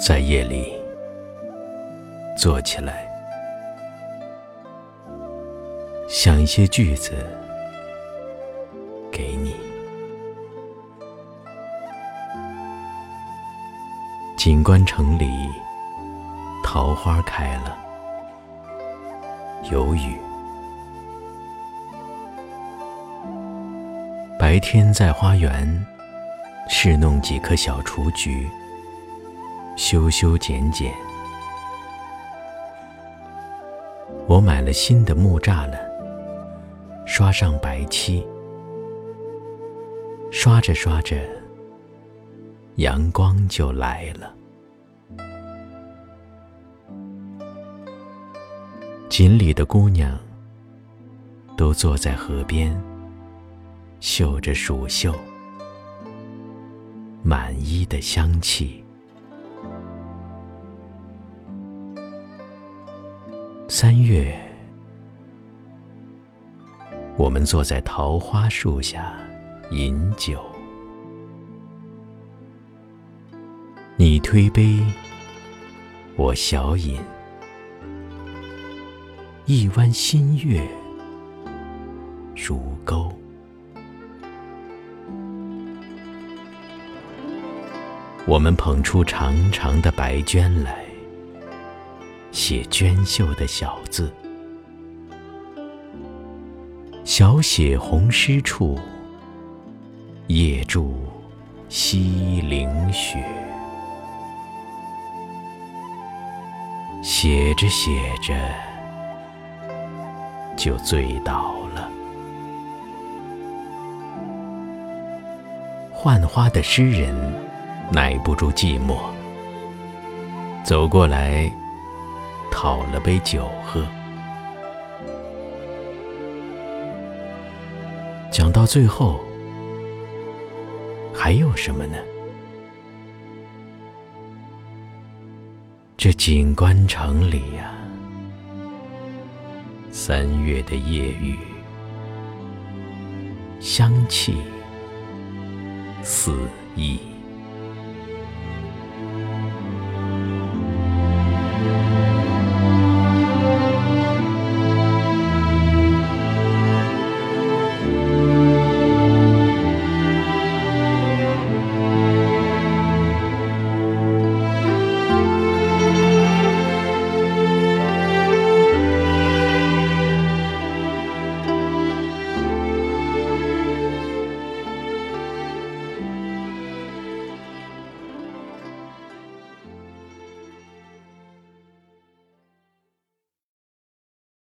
在夜里坐起来，想一些句子给你。锦官城里桃花开了，有雨。白天在花园侍弄几棵小雏菊，修修剪剪。我买了新的木栅栏，刷上白漆，刷着刷着，阳光就来了。锦里的姑娘都坐在河边。嗅着蜀绣，满衣的香气。三月，我们坐在桃花树下饮酒，你推杯，我小饮，一弯新月如钩。我们捧出长长的白绢来，写娟秀的小字。小写红湿处，夜住西陵雪。写着写着，就醉倒了。浣花的诗人。耐不住寂寞，走过来讨了杯酒喝。讲到最后，还有什么呢？这锦官城里呀，三月的夜雨，香气四溢。